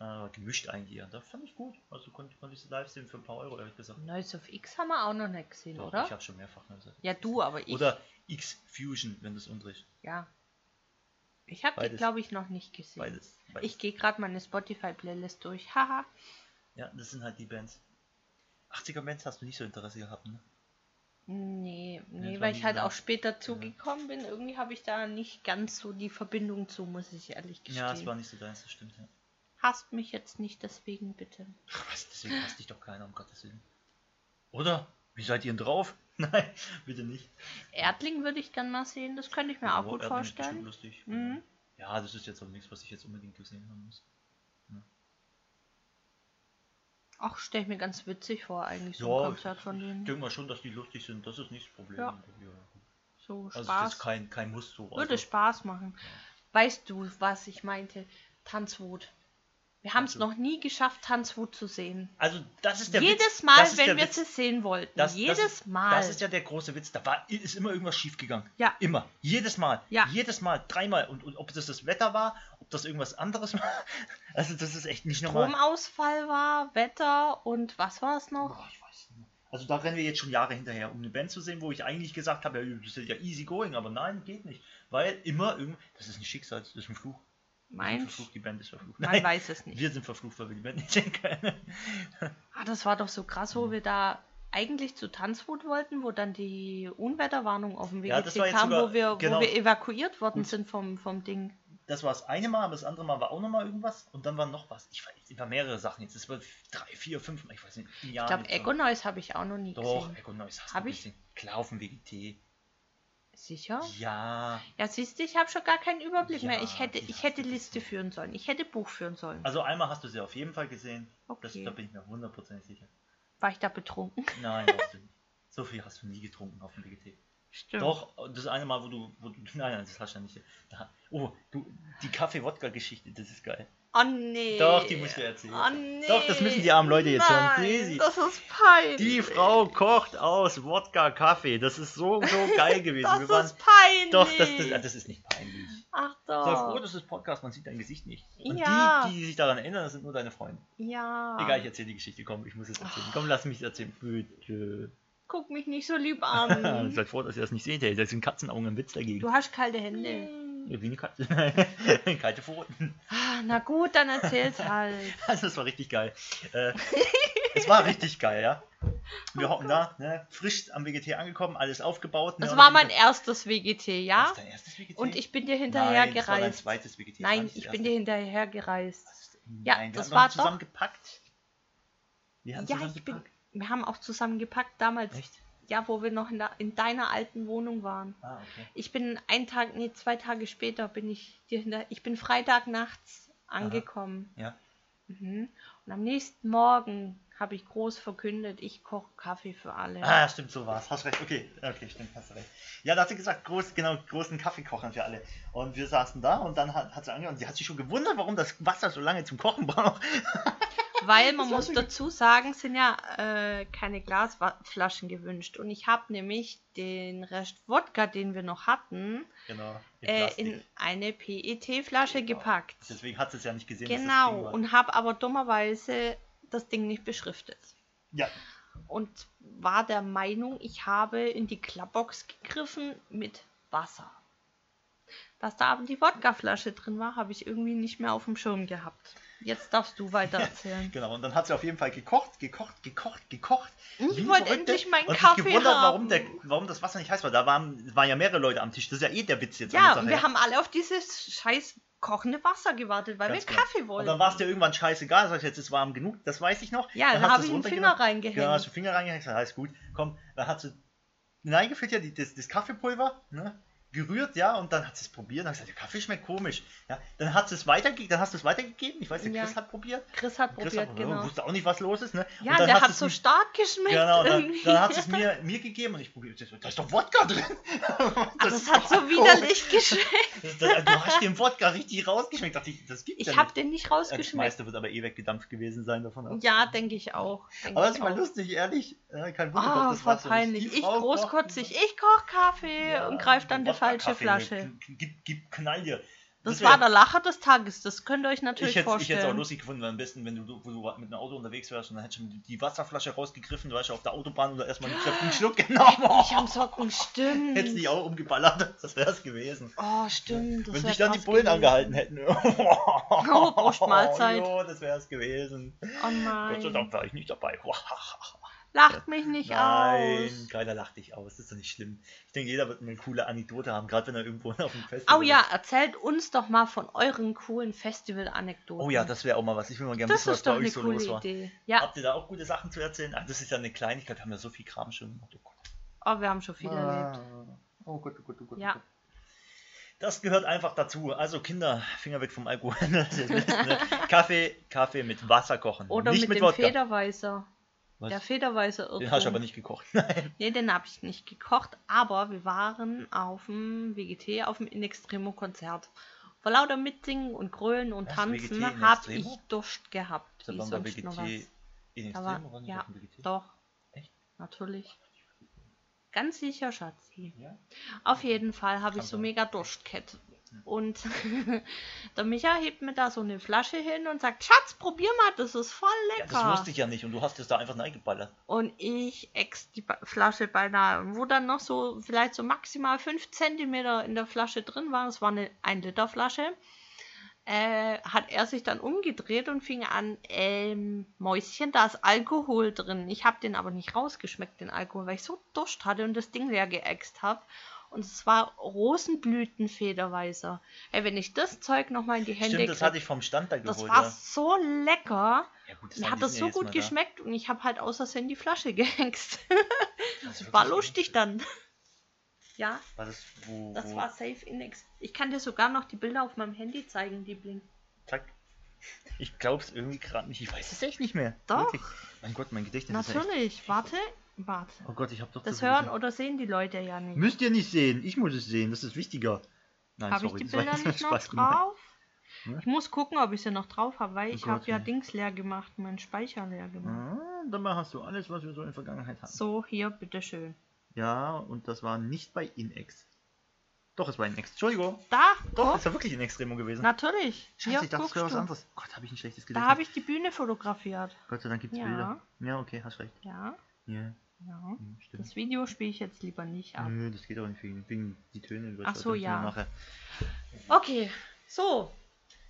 Äh, gemischt eigentlich eher. Da fand ich gut. Also konnte, konnte ich sie live sehen für ein paar Euro, ehrlich gesagt. Noise of X haben wir auch noch nicht gesehen, Doch, oder? Ich habe schon mehrfach ne, gesagt. Ja, du, aber ich. Oder X-Fusion, wenn du es umdrehst. Ja. Ich habe die, glaube ich, noch nicht gesehen. Beides. beides. Ich gehe gerade meine Spotify-Playlist durch. Haha. Ja, das sind halt die Bands. 80er Bands hast du nicht so Interesse gehabt, ne? Nee, nee, war weil ich halt auch später zugekommen bin. Irgendwie habe ich da nicht ganz so die Verbindung zu, muss ich ehrlich gestehen. Ja, es war nicht so deins, das stimmt, ja. Hasst mich jetzt nicht deswegen, bitte. Was, deswegen hasst dich doch keiner, um Gottes Willen. Oder? Wie seid ihr denn drauf? Nein, bitte nicht. Erdling würde ich gern mal sehen, das könnte ich mir Ja, auch gut ist bestimmt vorstellen. Lustig. Mhm. Ja, das ist jetzt auch nichts, was ich jetzt unbedingt gesehen haben muss. Ach, stelle ich mir ganz witzig vor, eigentlich so Ja, ein Konzert von Ich denen. denke mal schon, dass die lustig sind. Das ist nicht das Problem. Ja. Ja. So Also das Spaß. ist kein, kein Muss so. Würde Also, Spaß machen. Weißt du, was ich meinte? Tanzwut. Wir haben es Tanzwut. noch nie geschafft, Tanzwut zu sehen. also das ist der Jedes Witz. Mal, wenn wir Witz. es sehen wollten. Das, Jedes das Mal. Das ist ja der große Witz. Da war, ist immer irgendwas schief gegangen. Ja. Immer. Jedes Mal. Ja. Jedes Mal. Dreimal. Und, und ob das das Wetter war, ob das irgendwas anderes war. Also das ist echt nicht normal. Stromausfall war, Wetter und was war es noch? Boah, ich weiß nicht. Also da rennen wir jetzt schon Jahre hinterher, um eine Band zu sehen, wo ich eigentlich gesagt habe, ja, das ist ja easy going, aber nein, geht nicht. Weil immer irgend, das ist ein Schicksal, das ist ein Fluch. Mein, verflucht, die Band ist verflucht. man weiß es nicht. wir sind verflucht, weil wir die Band nicht sehen können. Ah, das war doch so krass, wo wir da eigentlich zu Tanzwut wollten, wo dann die Unwetterwarnung auf dem Weg Ja, das kam, wo, wir, genau. wo wir evakuiert worden sind vom, vom Ding. Das war das eine Mal, aber das andere Mal war auch nochmal irgendwas und dann war noch was. Ich weiß, es waren mehrere Sachen jetzt. Es war drei, vier, fünf, ich weiß nicht, Ich glaube, Echo Noise habe ich auch noch nie Doch, gesehen. Echo Noise hast Hab du ich? gesehen. Klar auf dem WGT. Sicher? Ja. Ja, siehst du, ich habe schon gar keinen Überblick Ja, mehr. Ich hätte, ich hast hätte Liste gesehen. führen sollen. Ich hätte Buch führen sollen. Also einmal hast du sie auf jeden Fall gesehen. Das, Okay. da bin ich mir hundertprozentig sicher. War ich da betrunken? Nein, warst du nicht. So viel hast du nie getrunken auf dem WGT. Stimmt. Doch, das eine Mal, wo du, wo du nein, nein, das hast du ja nicht. Da, oh, du, die Kaffee-Wodka-Geschichte, das ist geil. Oh nee. Doch, die musst du erzählen. Oh nee. Doch, das müssen die armen Leute jetzt hören. Nein, Crazy. Das ist peinlich. Die Frau kocht aus Wodka Kaffee. Das ist so, so geil gewesen. Das Wir waren, ist peinlich. doch, das, das, das ist nicht peinlich. Ach Sei froh, doch. das ist Podcast, man sieht dein Gesicht nicht. Und Ja. die, die sich daran erinnern, das sind nur deine Freunde. Ja. Egal, ich erzähle die Geschichte. Komm, ich muss es erzählen. Komm, lass mich es erzählen. Bitte. Guck mich nicht so lieb an. Seid froh, dass ihr das nicht seht. ey. Das sind Katzenaugen im Witz dagegen. du hast kalte Hände. Ja, wie eine Katze. Kalte Pfoten. Ah, Na gut, dann erzähl's halt. Also, das war richtig geil. Äh, es war richtig geil, ja. Wir hocken da, ne, frisch am WGT angekommen, alles aufgebaut. Ne, Das war mein erstes WGT, Das ja? ist dein erstes WGT? Und ich bin dir hinterher Nein, das war dein gereist. zweites WGT. das Nein, das ich bin dir hinterher gereist. Das- Ja, Nein, wir das haben war doch zusammen gepackt. Wir haben Ja, zusammen ich bin. Wir haben auch zusammen gepackt damals. Echt? Ja, wo wir noch in, der, in deiner alten Wohnung waren. Ah, okay. Ich bin einen Tag, nee, zwei Tage später bin ich dir hinter. Ich bin Freitag nachts angekommen. Ja. Mhm. Und am nächsten Morgen habe ich groß verkündet, ich koche Kaffee für alle. Ah, stimmt, so war's. Hast recht. Okay, okay, stimmt, hast du recht. Ja, da hat sie gesagt, groß, genau, großen Kaffee kochen für alle. Und wir saßen da und dann hat, hat sie angehört und sie hat sich schon gewundert, warum das Wasser so lange zum Kochen braucht. Weil man muss dazu sagen, sind ja äh, keine Glasflaschen gewünscht. Und ich habe nämlich den Rest Wodka, den wir noch hatten, Genau. in äh, in eine PET-Flasche Genau. gepackt. Deswegen hat sie es ja nicht gesehen. Genau. Und habe aber dummerweise das Ding nicht beschriftet. Ja, Und war der Meinung, ich habe in die Klappbox gegriffen mit Wasser. Dass da aber die Wodkaflasche drin war, habe ich irgendwie nicht mehr auf dem Schirm gehabt. Jetzt darfst du weiter erzählen. genau. Und dann hat sie auf jeden Fall gekocht, gekocht, gekocht, gekocht. Ich Wie wollte endlich meinen und Kaffee gewundert, haben. warum, der, warum das Wasser nicht heiß war. Da waren, waren ja mehrere Leute am Tisch. Das ist ja eh der Witz jetzt. an Ja, der und Sache, wir haben alle auf dieses scheiß kochende Wasser gewartet, weil Ganz wir genau. Kaffee Und wollten. dann war es dir irgendwann scheißegal. Sag ich, jetzt ist warm genug, das weiß ich noch. Ja, dann hast habe ich es den Finger reingehängt. Ja, hast du Finger reingehängt, das heißt gut. Komm, dann hat sie reingefüllt, ja, die, das, das Kaffeepulver, ne? Gerührt, ja, und dann hat sie es probiert. Dann hat gesagt, der Kaffee schmeckt komisch. Ja, dann hat sie es weitergegeben, dann hast du es weitergegeben. Ich weiß, der Ja. Chris hat probiert. Chris hat Chris probiert, hat genau. wusste auch nicht, was los ist, ne? Ja, und der hat es so stark geschmeckt. Genau, dann, dann hat es mir, mir gegeben und ich probiert es. Da ist doch Wodka drin. das, ist hat so widerlich geschmeckt. Das, das, du hast den Wodka richtig rausgeschmeckt. Dachte ich, das gibt's Ich ja habe nicht. den nicht Ja, Das rausgeschmeckt. meiste wird aber eh weggedampft gewesen sein davon. Ab. Ja, denke ich auch. Denk Aber das ist mal auch. lustig, ehrlich. Kein Wunder, Ah, doch, das voll war so. Ich großkotzig, ich koch Kaffee und greif dann die Falsche Flasche. Gib, gib Knall dir. Das wär- war der Lacher des Tages, das könnt ihr euch natürlich ich hätte ich hätte es auch vorstellen. lustig gefunden, weil am besten, wenn du, du mit einem Auto unterwegs wärst und dann hättest du die Wasserflasche rausgegriffen, du hast ja auf der Autobahn oder erstmal einen kräftigen Schluck genommen. Ich am Socken, stimmt. Hättest die auch umgeballert, das wäre es gewesen. Oh, stimmt. Das Wenn dich dann die Bullen gewesen. angehalten hätten. Oh, Mahlzeit. Jo, das wäre es gewesen. Oh Gott sei nein. Dank war ich nicht dabei. Lacht mich nicht Nein, aus. keiner lacht dich aus, das ist doch nicht schlimm. Ich denke, jeder wird eine coole Anekdote haben, gerade wenn er irgendwo auf dem Festival Oh ja, erzählt uns doch mal von euren coolen Festival-Anekdoten. Oh ja, das wäre auch mal was. Ich will mal gerne das wissen, was ist bei euch so los war. Idee. Ja, Habt ihr da auch gute Sachen zu erzählen? Ah, das ist ja eine Kleinigkeit, wir haben ja so viel Kram schon gemacht. Oh oh, wir haben schon viel erlebt. Oh Gott, oh Gott, oh Gott. Ja. Oh Gott. Das gehört einfach dazu. Also Kinder, Finger weg vom Alkohol. Ist ne? Kaffee, Kaffee mit Wasser kochen. Oder nicht mit, mit, dem Wodka. Federweißer. Was? Der Federweißer Irrtum. Den hast du aber nicht gekocht. Nein. Nee, den habe ich nicht gekocht, aber wir waren auf dem WGT, auf dem In Extremo Konzert. Vor lauter Mitsingen und Grölen und Was, Tanzen habe ich Extremo? Durst gehabt. Wie war noch WGT in Da war- nicht ja? Doch. Echt? Natürlich. Ganz sicher, Schatzi. Ja? Auf jeden Fall habe ich so mega Durstkette. Und der Micha hebt mir da so eine Flasche hin und sagt, Schatz, probier mal, das ist voll ja, lecker. das wusste ich ja nicht und du hast es da einfach reingeballert. Und ich ex die Ba- Flasche beinahe, wo dann noch so vielleicht so maximal 5 cm in der Flasche drin war, das war eine 1 Liter Flasche, äh, hat er sich dann umgedreht und fing an, ähm, Mäuschen, da ist Alkohol drin. Ich habe den aber nicht rausgeschmeckt, den Alkohol, weil ich so Durst hatte und das Ding leer geäxt habe. Und es war Rosenblütenfederweißer. Ey, wenn ich das Zeug nochmal in die Hände Stimmt, das krieg, hatte ich vom Stand da geholt. das war ja. so lecker. Ja, gut, Mir waren- hat das so gut mal da. geschmeckt und ich habe halt aus Versehen die Flasche gehext. Das ist war lustig dann. Ja, War das, wo, das wo, war safe in Ex. Ich kann dir sogar noch die Bilder auf meinem Handy zeigen, die blinken. Zack. Ich glaub's irgendwie gerade nicht. Ich weiß es echt nicht mehr. Doch. Wirklich. Mein Gott, mein Gedächtnis ist echt... Natürlich. Warte, warte. Oh Gott, ich hab doch Das so hören oder sehen die Leute ja nicht. Müsst ihr nicht sehen. Ich muss es sehen. Das ist wichtiger. Nein, Habe ich sorry. die Bilder nicht noch Spaß drauf? Ne? Ich muss gucken, ob ich sie noch drauf habe, weil Oh ich habe ja. Dings leer gemacht, meinen Speicher leer gemacht. Ah, dann hast du alles, was wir so in der Vergangenheit hatten. So, hier, bitteschön. Ja, und das war nicht bei Inex. Doch, es war Inex. Entschuldigung. Da, Doch, es war wirklich Inex Remo gewesen. Natürlich. Scheiße, hier ich dachte, es wäre was anderes. Gott, habe ich ein schlechtes Da Gedächtnis. habe ich die Bühne fotografiert. Gott sei Dank gibt es Ja. Bilder. Ja, okay, hast recht. Ja, Ja, ja. stimmt. Das Video spiele ich jetzt lieber nicht ab. Nö, das geht auch nicht wegen, wegen die Töne. über Ach so, ja. Nachher. Okay, so.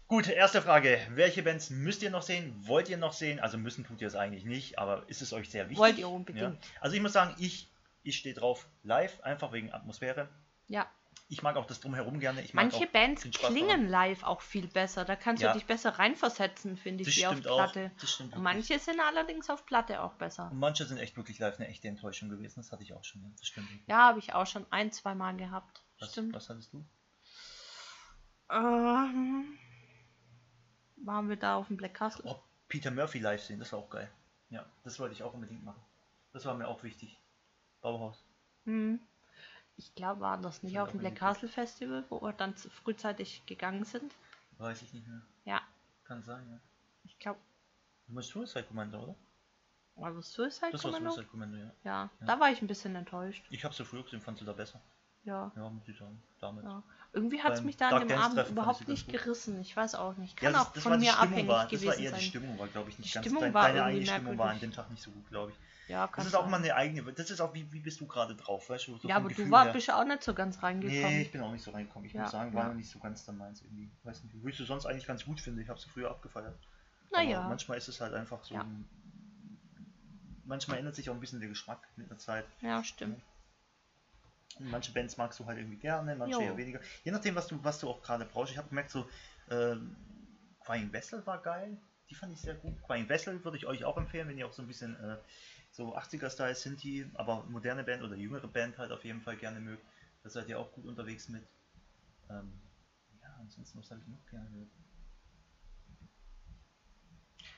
Gut, erste Frage. Welche Bands müsst ihr noch sehen? Wollt ihr noch sehen? Also müssen tut ihr es eigentlich nicht, aber ist es euch sehr wichtig? Wollt ihr unbedingt. Ja. Also ich muss sagen, ich, ich stehe drauf live, einfach wegen Atmosphäre. Ja. Ich mag auch das Drumherum gerne. Manche Bands klingen live auch viel besser. Da kannst Ja. du dich besser reinversetzen, finde ich, Das wie auf stimmt auch. Platte. Das stimmt wirklich. manche sind allerdings auf Platte auch besser. Und manche sind echt wirklich live eine echte Enttäuschung gewesen. Das hatte ich auch schon. Ja. Das stimmt. wirklich. Ja, habe ich auch schon ein, zwei Mal gehabt. Was, Stimmt. was hattest du? Ähm, waren wir da auf dem Black Castle? Oh, Peter Murphy live sehen, das war auch geil. Ja, das wollte ich auch unbedingt machen. Das war mir auch wichtig. Bauhaus. Hm. Ich glaube, war das nicht auf dem Black Castle Festival, wo wir dann frühzeitig gegangen sind. Weiß ich nicht mehr. Ja, Kann sein, ja. ich glaube, Du meinst Suicide Commando, oder? war das Suicide Das war Commando? Suicide Commando, ja. Ja, Ja. da war ich ein bisschen enttäuscht. Ich habe so früher gesehen, fand sie da besser. Ja, Ja, muss ich sagen. Damals. ja. Irgendwie hat es mich da an dem Abend überhaupt nicht gut. gerissen. Ich weiß auch nicht. Ja, Kann das, auch das von war die mir Stimmung abhängig war, das war gewesen eher die sein. Stimmung war, glaube ich, nicht Die ganz. Stimmung dein, war deine eigene Stimmung war an dem Tag nicht so gut, glaube ich. Ja, Das kann ist auch sein. mal eine eigene. Das ist auch wie, wie bist du gerade drauf, weißt du? So Ja, aber du Gefühl war, her. bist ja auch nicht so ganz reingekommen. Nee, ich bin auch nicht so reingekommen. Ich Ja, muss sagen, war ja. noch nicht so ganz dann meins irgendwie. Weiß nicht, sie sonst eigentlich ganz gut finde. Ich habe sie früher abgefeiert. Naja. Aber manchmal ist es halt einfach so. Ja. ein- Manchmal ändert sich auch ein bisschen der Geschmack mit der Zeit. Ja, stimmt. Und manche Bands magst du halt irgendwie gerne, manche Jo. eher weniger. Je nachdem, was du, was du auch gerade brauchst. Ich habe gemerkt, so ähm, Crying Vessel war geil. Die fand ich sehr gut. Crying Vessel würde ich euch auch empfehlen, wenn ihr auch so ein bisschen äh, so 80er-Style sind die, aber moderne Band oder jüngere Band halt auf jeden Fall gerne mögt. Da seid ihr auch gut unterwegs mit. Ähm, ja, ansonsten, was habe ich noch gerne gehört?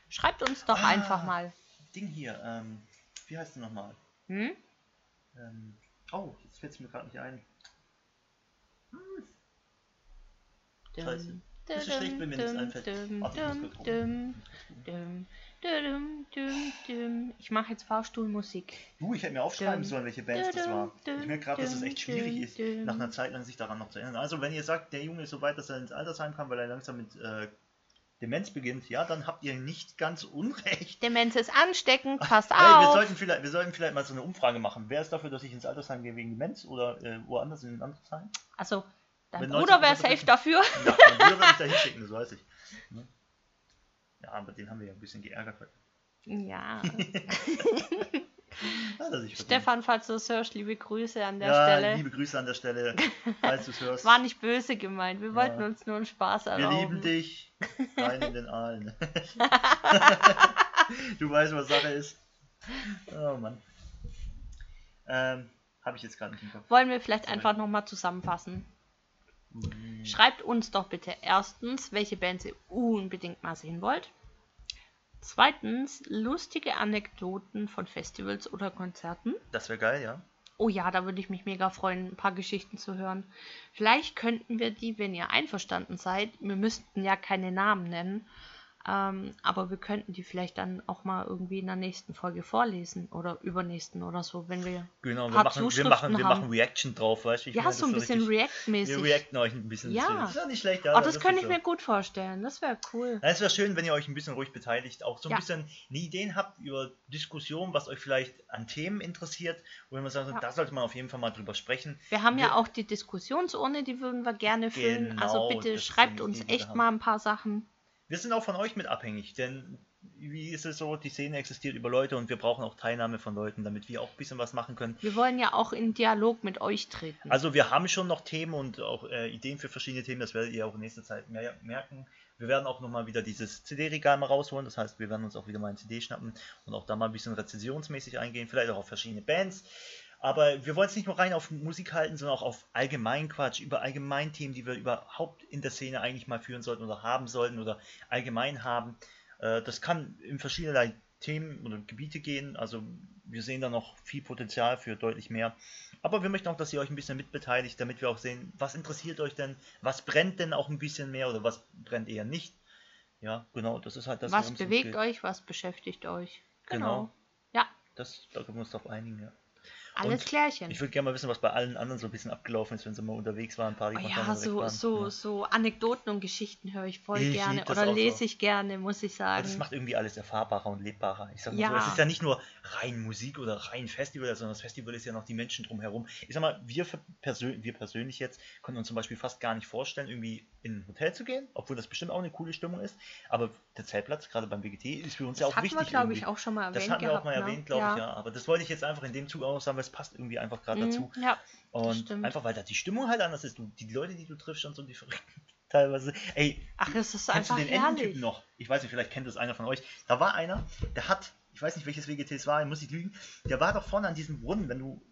Schreibt uns doch Ah. einfach mal. Ding hier, ähm, wie heißt der nochmal? Hm? Ähm, oh, jetzt fällt es mir gerade nicht ein. Scheiße. Dum, Das ist schlecht, wenn mir nichts einfällt. Warte, ich muss dum, kurz gucken. Dum, dum. Ich mache jetzt Fahrstuhlmusik. Du, ich hätte mir aufschreiben Dum, sollen, welche Bands das war. Ich merke gerade, dass es echt schwierig ist, nach einer Zeit lang sich daran noch zu erinnern. Also, wenn ihr sagt, der Junge ist so weit, dass er ins Altersheim kann, weil er langsam mit äh, Demenz beginnt, ja, dann habt ihr nicht ganz unrecht. Demenz ist ansteckend, passt Hey, wir, auf. sollten vielleicht, wir sollten vielleicht mal so eine Umfrage machen. Wer ist dafür, dass ich ins Altersheim gehe wegen Demenz oder äh, woanders in ein anderes Heim? Also, dein Wenn Bruder 90% wäre safe dafür. Ja, mein Bruder würde ich da hinschicken, das weiß ich. Ne? Ja, aber den haben wir ja ein bisschen geärgert heute. Ja. Stefan, falls du es hörst, liebe Grüße an der ja, Stelle. liebe Grüße an der Stelle, falls du es hörst. War nicht böse gemeint. Wir Ja. wollten uns nur einen Spaß Wir erlauben. lieben dich. Rein in den Aalen. du weißt, was Sache ist. Oh Mann. Ähm, Habe ich jetzt gerade nicht im Kopf. Wollen wir vielleicht Sorry. einfach nochmal zusammenfassen? Hm, Schreibt uns doch bitte erstens, welche Bands ihr unbedingt mal sehen wollt. Zweitens, lustige Anekdoten von Festivals oder Konzerten. Das wäre geil, ja. Oh ja, da würde ich mich mega freuen, ein paar Geschichten zu hören. Vielleicht könnten wir die, wenn ihr einverstanden seid, wir müssten ja keine Namen nennen, ähm, aber wir könnten die vielleicht dann auch mal irgendwie in der nächsten Folge vorlesen oder übernächsten oder so, wenn wir Genau, wir machen, wir machen, wir haben. machen Reaction drauf, weißt du? ja, so ein das bisschen React-mäßig. Wir reacten euch ein bisschen. Ja. Das ist ja nicht schlecht. Ja, Oh, das könnte ist ich so. mir gut vorstellen. Das wäre cool. Ja, es wäre schön, wenn ihr euch ein bisschen ruhig beteiligt, auch so ein Ja. bisschen Ideen habt über Diskussionen, was euch vielleicht an Themen interessiert, wo man sagt, Ja. da sollte man auf jeden Fall mal drüber sprechen. Wir haben ja Wir- auch die Diskussionsurne, die würden wir gerne füllen. also Genau, bitte das ist schreibt uns echt mal ein paar Sachen. Wir sind auch von euch mit abhängig, denn wie ist es so, die Szene existiert über Leute und wir brauchen auch Teilnahme von Leuten, damit wir auch ein bisschen was machen können. Wir wollen ja auch in Dialog mit euch treten. Also wir haben schon noch Themen und auch äh, Ideen für verschiedene Themen, das werdet ihr auch in nächster Zeit mehr merken. Wir werden auch nochmal wieder dieses CD-Regal mal rausholen, das heißt, wir werden uns auch wieder mal ein CD schnappen und auch da mal ein bisschen rezensionsmäßig eingehen, vielleicht auch auf verschiedene Bands. Aber wir wollen es nicht nur rein auf Musik halten, sondern auch auf Allgemeinquatsch, über Allgemeinthemen, die wir überhaupt in der Szene eigentlich mal führen sollten oder haben sollten oder allgemein haben. Äh, das kann in verschiedenerlei Themen oder Gebiete gehen. Also wir sehen da noch viel Potenzial für deutlich mehr. Aber wir möchten auch, dass ihr euch ein bisschen mitbeteiligt, damit wir auch sehen, was interessiert euch denn, was brennt denn auch ein bisschen mehr oder was brennt eher nicht. Ja, genau, das ist halt das. Was bewegt euch, was beschäftigt euch? Genau. genau. Ja. Das, da können wir uns drauf einigen, ja. Alles und Klärchen. Ich würde gerne mal wissen, was bei allen anderen so ein bisschen abgelaufen ist, wenn sie mal unterwegs waren, Party oh Ja, so, so, so Anekdoten und Geschichten höre ich voll ich gerne oder lese so. ich gerne, muss ich sagen. Und das macht irgendwie alles erfahrbarer und lebbarer. Ich sag mal ja. so, es ist ja nicht nur rein Musik oder rein Festival, sondern das Festival ist ja noch die Menschen drumherum. Ich sag mal, wir, persön wir persönlich jetzt konnten uns zum Beispiel fast gar nicht vorstellen, irgendwie in ein Hotel zu gehen, obwohl das bestimmt auch eine coole Stimmung ist. Aber der Zeltplatz, gerade beim BGT, ist für uns das ja auch wichtig. Das glaube ich, auch schon mal erwähnt. Das hatten wir auch mal ne? erwähnt, glaube ja. ich, ja. Aber das wollte ich jetzt einfach in dem Zug auch noch sagen, es passt irgendwie einfach gerade mhm, dazu. Ja, und einfach, weil da die Stimmung halt anders ist. Du, die Leute, die du triffst, und so die verrückten teilweise. Ey, Ach, ist einfach du den Ententypen noch? Ich weiß nicht, vielleicht kennt das einer von euch. Da war einer, der hat, ich weiß nicht, welches WGT es war, muss ich lügen, der war doch vorne an diesem Brunnen, wenn du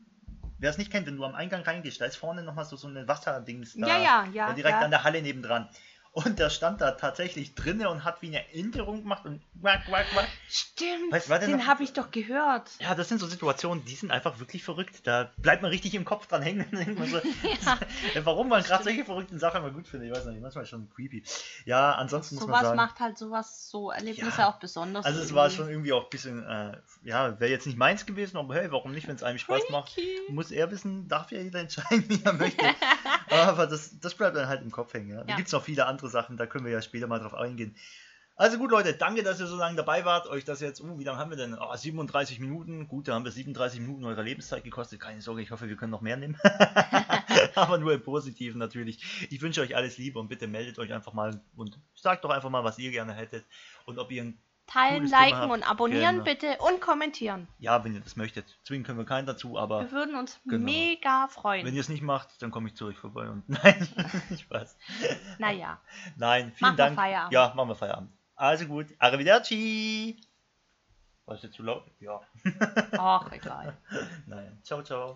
Wer es nicht kennt, wenn du am Eingang reingehst, da ist vorne nochmal so, so ein Wasserdings da. Ja, ja, ja. Direkt ja. an der Halle nebendran. Und der stand da tatsächlich drinne und hat wie eine Änderung gemacht und wack, wack, wack. Stimmt, weißt, den habe ich doch gehört. Ja, das sind so Situationen, die sind einfach wirklich verrückt. Da bleibt man richtig im Kopf dran hängen. so, ja. Warum man gerade solche verrückten Sachen mal gut findet, ich weiß nicht, manchmal schon creepy. Ja, ansonsten muss man sagen... Sowas macht halt sowas, so Erlebnisse ja, auch besonders. Also es war schon irgendwie auch ein bisschen, äh, ja, wäre jetzt nicht meins gewesen, aber hey, warum nicht, wenn es einem Spaß macht. Muss er wissen, darf ja jeder entscheiden, wie er möchte. aber das, das bleibt dann halt im Kopf hängen. Ja. Da gibt es noch viele andere andere Sachen, da können wir ja später mal drauf eingehen. Also gut, Leute, danke, dass ihr so lange dabei wart. Euch das jetzt, uh, wie lange haben wir denn? Oh, 37 Minuten. Gut, da haben wir 37 Minuten eurer Lebenszeit gekostet. Keine Sorge, ich hoffe, wir können noch mehr nehmen. Aber nur im Positiven natürlich. Ich wünsche euch alles Liebe und bitte meldet euch einfach mal und sagt doch einfach mal, was ihr gerne hättet und ob ihr ein Teilen, liken und abonnieren genau. bitte und kommentieren. Ja, wenn ihr das möchtet. Zwingen können wir keinen dazu, aber. Wir würden uns genau. mega freuen. Wenn ihr es nicht macht, dann komme ich zu euch vorbei und. Nein, Spaß. Naja. Nein, vielen machen Dank. Wir Feierabend. Ja, machen wir Feierabend. Also gut. Arrivederci. War es jetzt zu laut? Ja. Ach, egal. Nein. Ciao, ciao.